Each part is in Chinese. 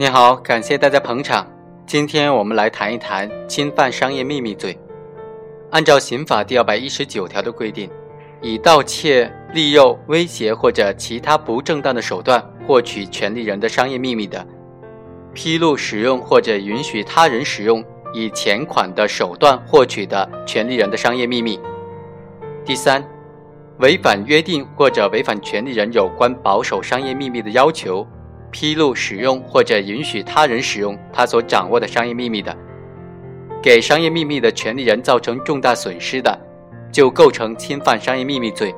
你好，感谢大家捧场。今天我们来谈一谈侵犯商业秘密罪。按照刑法第二百一十九条的规定，以盗窃、利诱、威胁或者其他不正当的手段获取权利人的商业秘密的，披露、使用或者允许他人使用以钱款的手段获取的权利人的商业秘密。第三，违反约定或者违反权利人有关保守商业秘密的要求。披露、使用或者允许他人使用他所掌握的商业秘密的，给商业秘密的权利人造成重大损失的，就构成侵犯商业秘密罪，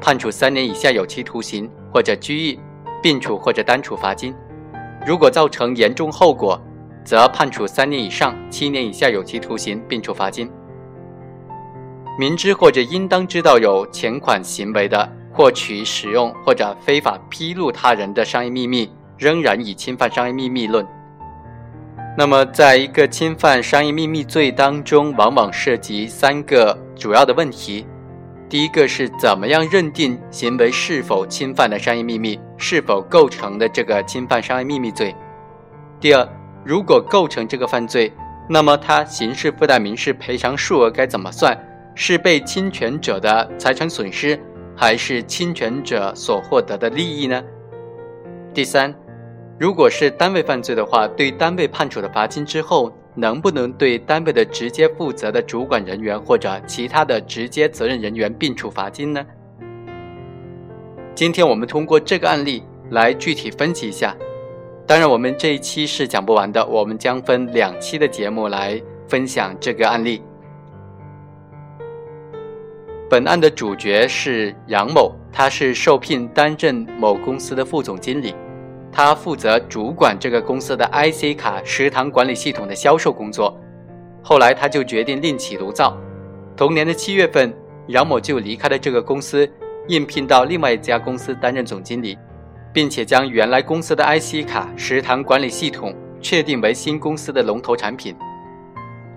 判处三年以下有期徒刑或者拘役，并处或者单处罚金。如果造成严重后果，则判处三年以上七年以下有期徒刑，并处罚金。明知或者应当知道有前款行为的，获取、使用或者非法披露他人的商业秘密。仍然以侵犯商业秘密论。那么，在一个侵犯商业秘密罪当中，往往涉及三个主要的问题。第一个是怎么样认定行为是否侵犯了商业秘密，是否构成的这个侵犯商业秘密罪。第二，如果构成这个犯罪，那么他刑事附带民事赔偿数额该怎么算？是被侵权者的财产损失，还是侵权者所获得的利益呢？第三。如果是单位犯罪的话，对单位判处的罚金之后，能不能对单位的直接负责的主管人员或者其他的直接责任人员并处罚金呢？今天我们通过这个案例来具体分析一下。当然，我们这一期是讲不完的，我们将分两期的节目来分享这个案例。本案的主角是杨某，他是受聘担任某公司的副总经理。他负责主管这个公司的 IC 卡食堂管理系统的销售工作。后来，他就决定另起炉灶。同年的七月份，杨某就离开了这个公司，应聘到另外一家公司担任总经理，并且将原来公司的 IC 卡食堂管理系统确定为新公司的龙头产品。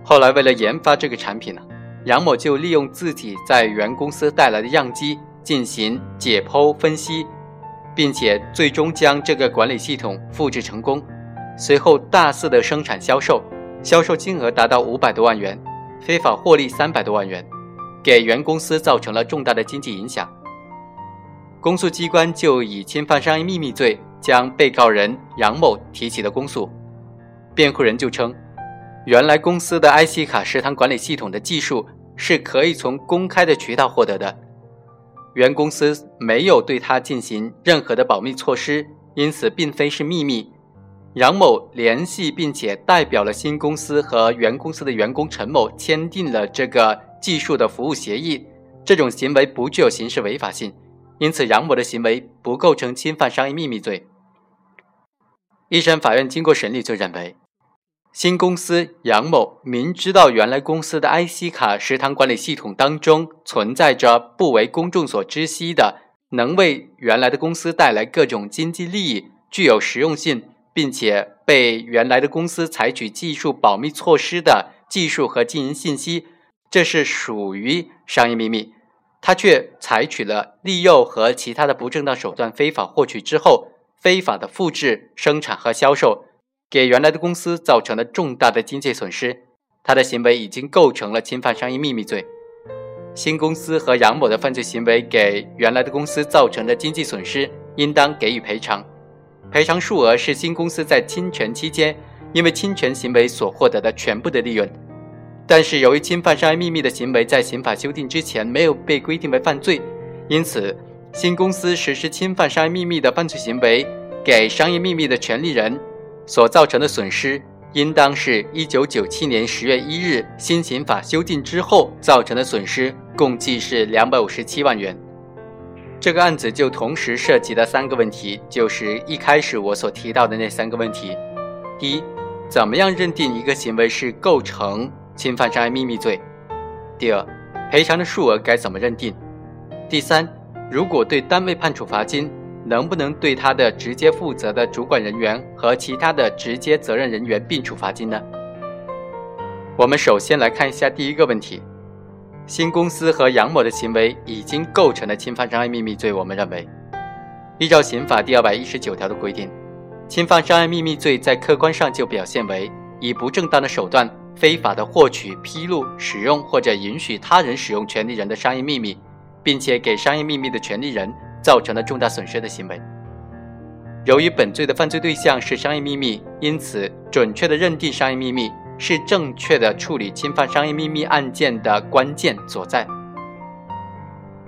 后来，为了研发这个产品呢，杨某就利用自己在原公司带来的样机进行解剖分析。并且最终将这个管理系统复制成功，随后大肆的生产销售，销售金额达到五百多万元，非法获利三百多万元，给原公司造成了重大的经济影响。公诉机关就以侵犯商业秘密罪将被告人杨某提起了公诉，辩护人就称，原来公司的 IC 卡食堂管理系统的技术是可以从公开的渠道获得的。原公司没有对他进行任何的保密措施，因此并非是秘密。杨某联系并且代表了新公司和原公司的员工陈某签订了这个技术的服务协议，这种行为不具有刑事违法性，因此杨某的行为不构成侵犯商业秘密罪。一审法院经过审理就认为。新公司杨某明知道原来公司的 IC 卡食堂管理系统当中存在着不为公众所知悉的能为原来的公司带来各种经济利益、具有实用性，并且被原来的公司采取技术保密措施的技术和经营信息，这是属于商业秘密，他却采取了利诱和其他的不正当手段非法获取之后，非法的复制、生产和销售。给原来的公司造成了重大的经济损失，他的行为已经构成了侵犯商业秘密罪。新公司和杨某的犯罪行为给原来的公司造成的经济损失，应当给予赔偿，赔偿数额是新公司在侵权期间因为侵权行为所获得的全部的利润。但是由于侵犯商业秘密的行为在刑法修订之前没有被规定为犯罪，因此新公司实施侵犯商业秘密的犯罪行为给商业秘密的权利人。所造成的损失，应当是一九九七年十月一日新刑法修订之后造成的损失，共计是两百五十七万元。这个案子就同时涉及的三个问题，就是一开始我所提到的那三个问题：第一，怎么样认定一个行为是构成侵犯商业秘密罪；第二，赔偿的数额该怎么认定；第三，如果对单位判处罚金。能不能对他的直接负责的主管人员和其他的直接责任人员并处罚金呢？我们首先来看一下第一个问题：新公司和杨某的行为已经构成了侵犯商业秘密罪。我们认为，依照刑法第二百一十九条的规定，侵犯商业秘密罪在客观上就表现为以不正当的手段非法的获取、披露、使用或者允许他人使用权利人的商业秘密，并且给商业秘密的权利人造成了重大损失的行为。由于本罪的犯罪对象是商业秘密，因此准确的认定商业秘密是正确的处理侵犯商业秘密案件的关键所在。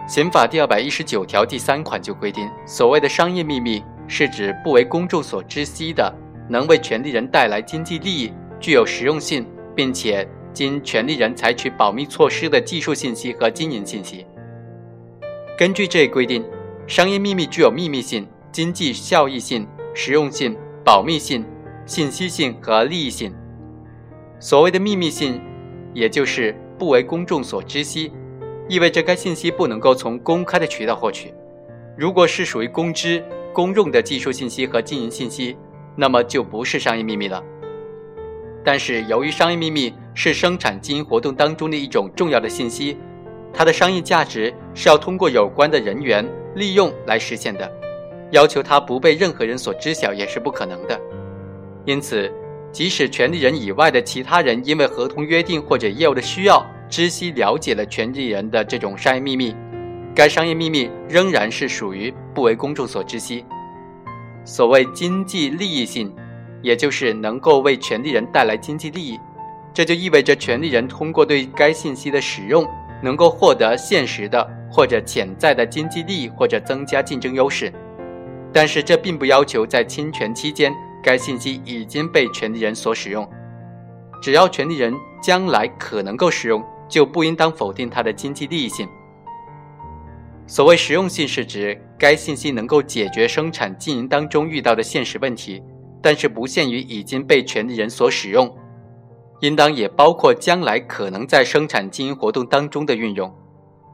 刑法第二百一十九条第三款就规定，所谓的商业秘密是指不为公众所知悉的，能为权利人带来经济利益、具有实用性，并且经权利人采取保密措施的技术信息和经营信息。根据这一规定，商业秘密具有秘密性。经济效益性、实用性、保密性、信息性和利益性。所谓的秘密性，也就是不为公众所知悉，意味着该信息不能够从公开的渠道获取。如果是属于公知、公用的技术信息和经营信息，那么就不是商业秘密了。但是，由于商业秘密是生产经营活动当中的一种重要的信息，它的商业价值是要通过有关的人员利用来实现的。要求他不被任何人所知晓也是不可能的，因此，即使权利人以外的其他人因为合同约定或者业务的需要知悉了解了权利人的这种商业秘密，该商业秘密仍然是属于不为公众所知悉。所谓经济利益性，也就是能够为权利人带来经济利益，这就意味着权利人通过对该信息的使用，能够获得现实的或者潜在的经济利益或者增加竞争优势。但是这并不要求在侵权期间该信息已经被权利人所使用，只要权利人将来可能够使用，就不应当否定它的经济利益性。所谓实用性，是指该信息能够解决生产经营当中遇到的现实问题，但是不限于已经被权利人所使用，应当也包括将来可能在生产经营活动当中的运用。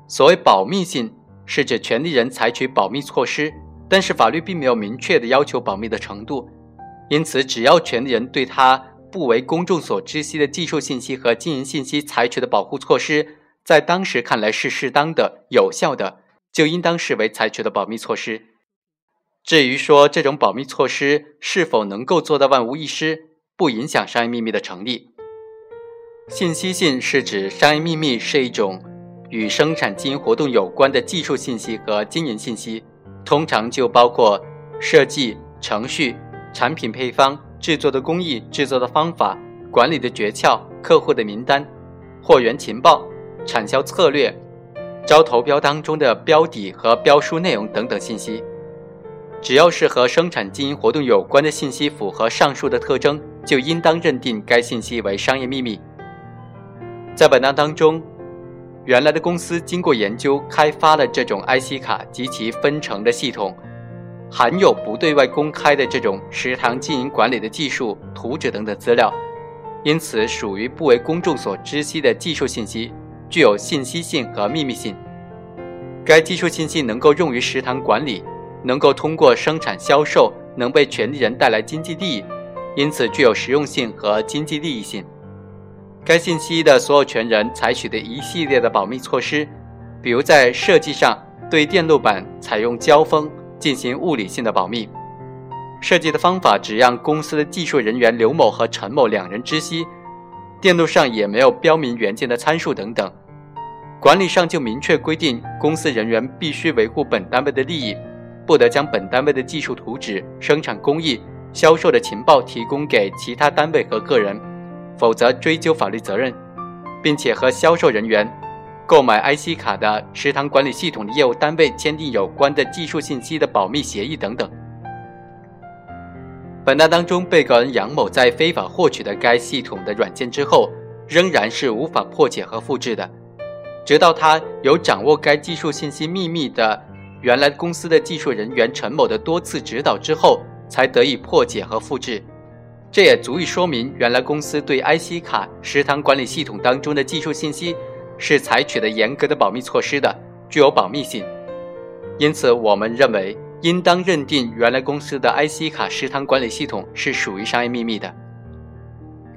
所谓保密性，是指权利人采取保密措施。但是法律并没有明确的要求保密的程度，因此只要权利人对他不为公众所知悉的技术信息和经营信息采取的保护措施，在当时看来是适当的、有效的，就应当视为采取的保密措施。至于说这种保密措施是否能够做到万无一失，不影响商业秘密的成立。信息性是指商业秘密是一种与生产经营活动有关的技术信息和经营信息。通常就包括设计、程序、产品配方、制作的工艺、制作的方法、管理的诀窍、客户的名单、货源情报、产销策略、招投标当中的标底和标书内容等等信息。只要是和生产经营活动有关的信息符合上述的特征，就应当认定该信息为商业秘密。在本案当中。原来的公司经过研究开发了这种 IC 卡及其分成的系统，含有不对外公开的这种食堂经营管理的技术图纸等等资料，因此属于不为公众所知悉的技术信息，具有信息性和秘密性。该技术信息能够用于食堂管理，能够通过生产销售能为权利人带来经济利益，因此具有实用性和经济利益性。该信息的所有权人采取的一系列的保密措施，比如在设计上对电路板采用胶封进行物理性的保密，设计的方法只让公司的技术人员刘某和陈某两人知悉，电路上也没有标明元件的参数等等。管理上就明确规定，公司人员必须维护本单位的利益，不得将本单位的技术图纸、生产工艺、销售的情报提供给其他单位和个人。否则追究法律责任，并且和销售人员、购买 IC 卡的食堂管理系统的业务单位签订有关的技术信息的保密协议等等。本案当中，被告人杨某在非法获取的该系统的软件之后，仍然是无法破解和复制的，直到他有掌握该技术信息秘密的原来公司的技术人员陈某的多次指导之后，才得以破解和复制。这也足以说明，原来公司对 IC 卡食堂管理系统当中的技术信息是采取的严格的保密措施的，具有保密性。因此，我们认为应当认定原来公司的 IC 卡食堂管理系统是属于商业秘密的。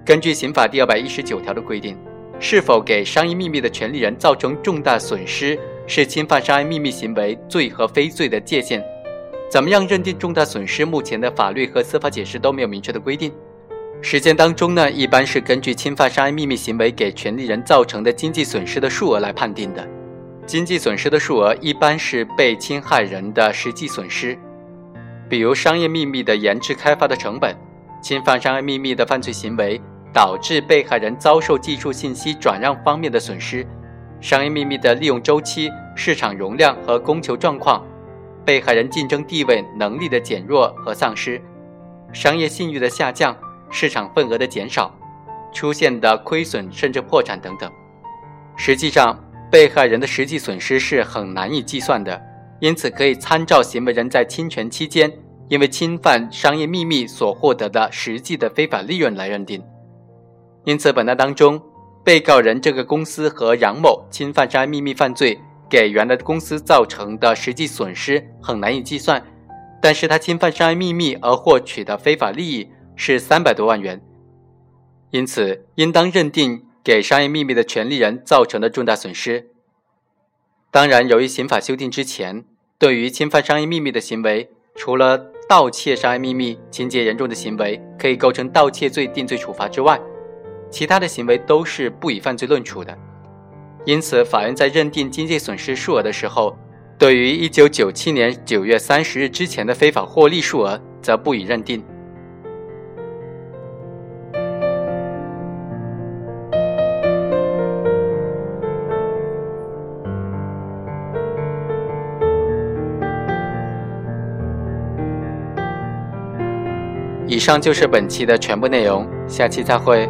根据刑法第二百一十九条的规定，是否给商业秘密的权利人造成重大损失，是侵犯商业秘密行为罪和非罪的界限。怎么样认定重大损失？目前的法律和司法解释都没有明确的规定。实践当中呢，一般是根据侵犯商业秘密行为给权利人造成的经济损失的数额来判定的。经济损失的数额一般是被侵害人的实际损失，比如商业秘密的研制开发的成本，侵犯商业秘密的犯罪行为导致被害人遭受技术信息转让方面的损失，商业秘密的利用周期、市场容量和供求状况。被害人竞争地位能力的减弱和丧失，商业信誉的下降，市场份额的减少，出现的亏损甚至破产等等。实际上，被害人的实际损失是很难以计算的，因此可以参照行为人在侵权期间因为侵犯商业秘密所获得的实际的非法利润来认定。因此，本案当中，被告人这个公司和杨某侵犯商业秘密犯罪。给原来的公司造成的实际损失很难以计算，但是他侵犯商业秘密而获取的非法利益是三百多万元，因此应当认定给商业秘密的权利人造成的重大损失。当然，由于刑法修订之前，对于侵犯商业秘密的行为，除了盗窃商业秘密情节严重的行为可以构成盗窃罪定罪处罚之外，其他的行为都是不以犯罪论处的。因此，法院在认定经济损失数额的时候，对于一九九七年九月三十日之前的非法获利数额，则不予认定。以上就是本期的全部内容，下期再会。